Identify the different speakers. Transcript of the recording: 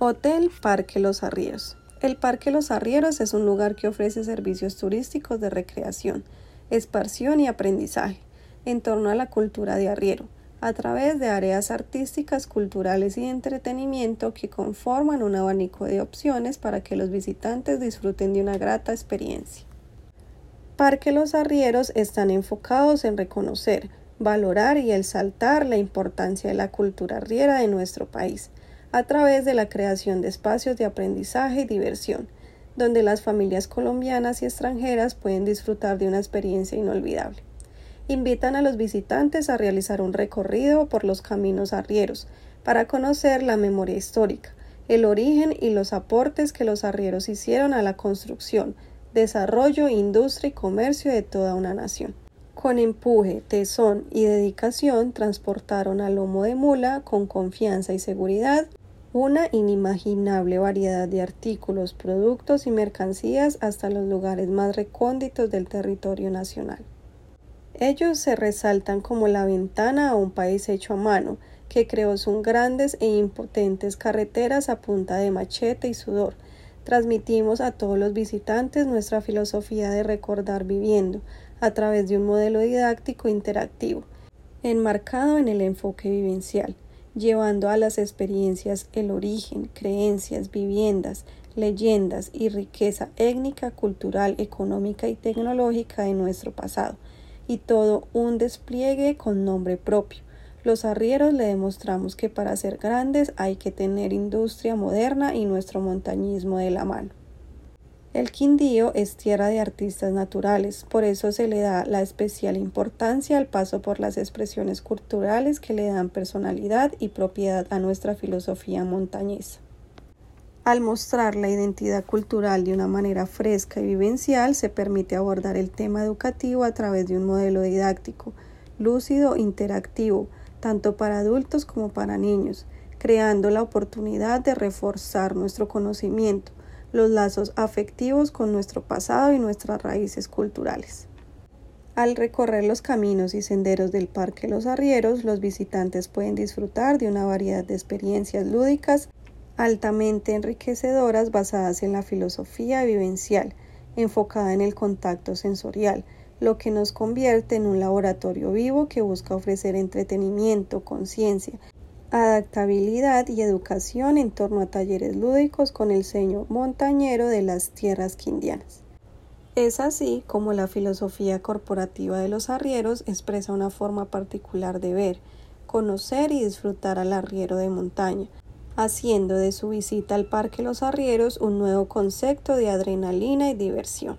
Speaker 1: Hotel Parque Los Arrieros. El Parque Los Arrieros es un lugar que ofrece servicios turísticos de recreación, esparción y aprendizaje en torno a la cultura de arriero, a través de áreas artísticas, culturales y de entretenimiento que conforman un abanico de opciones para que los visitantes disfruten de una grata experiencia. Parque Los Arrieros están enfocados en reconocer, valorar y exaltar la importancia de la cultura arriera de nuestro país, a través de la creación de espacios de aprendizaje y diversión, donde las familias colombianas y extranjeras pueden disfrutar de una experiencia inolvidable. Invitan a los visitantes a realizar un recorrido por los caminos arrieros para conocer la memoria histórica, el origen y los aportes que los arrieros hicieron a la construcción, desarrollo, industria y comercio de toda una nación. Con empuje, tesón y dedicación transportaron al lomo de mula con confianza y seguridad una inimaginable variedad de artículos, productos y mercancías hasta los lugares más recónditos del territorio nacional. Ellos se resaltan como la ventana a un país hecho a mano, que creó sus grandes e impotentes carreteras a punta de machete y sudor. Transmitimos a todos los visitantes nuestra filosofía de recordar viviendo, a través de un modelo didáctico interactivo, enmarcado en el enfoque vivencial llevando a las experiencias el origen, creencias, viviendas, leyendas y riqueza étnica, cultural, económica y tecnológica de nuestro pasado, y todo un despliegue con nombre propio. Los arrieros le demostramos que para ser grandes hay que tener industria moderna y nuestro montañismo de la mano. El Quindío es tierra de artistas naturales, por eso se le da la especial importancia al paso por las expresiones culturales que le dan personalidad y propiedad a nuestra filosofía montañesa. Al mostrar la identidad cultural de una manera fresca y vivencial, se permite abordar el tema educativo a través de un modelo didáctico, lúcido, interactivo, tanto para adultos como para niños, creando la oportunidad de reforzar nuestro conocimiento, los lazos afectivos con nuestro pasado y nuestras raíces culturales. Al recorrer los caminos y senderos del Parque Los Arrieros, los visitantes pueden disfrutar de una variedad de experiencias lúdicas altamente enriquecedoras basadas en la filosofía vivencial, enfocada en el contacto sensorial, lo que nos convierte en un laboratorio vivo que busca ofrecer entretenimiento, conciencia adaptabilidad y educación en torno a talleres lúdicos con el seño montañero de las tierras quindianas. Es así como la filosofía corporativa de los arrieros expresa una forma particular de ver, conocer y disfrutar al arriero de montaña, haciendo de su visita al Parque Los Arrieros un nuevo concepto de adrenalina y diversión.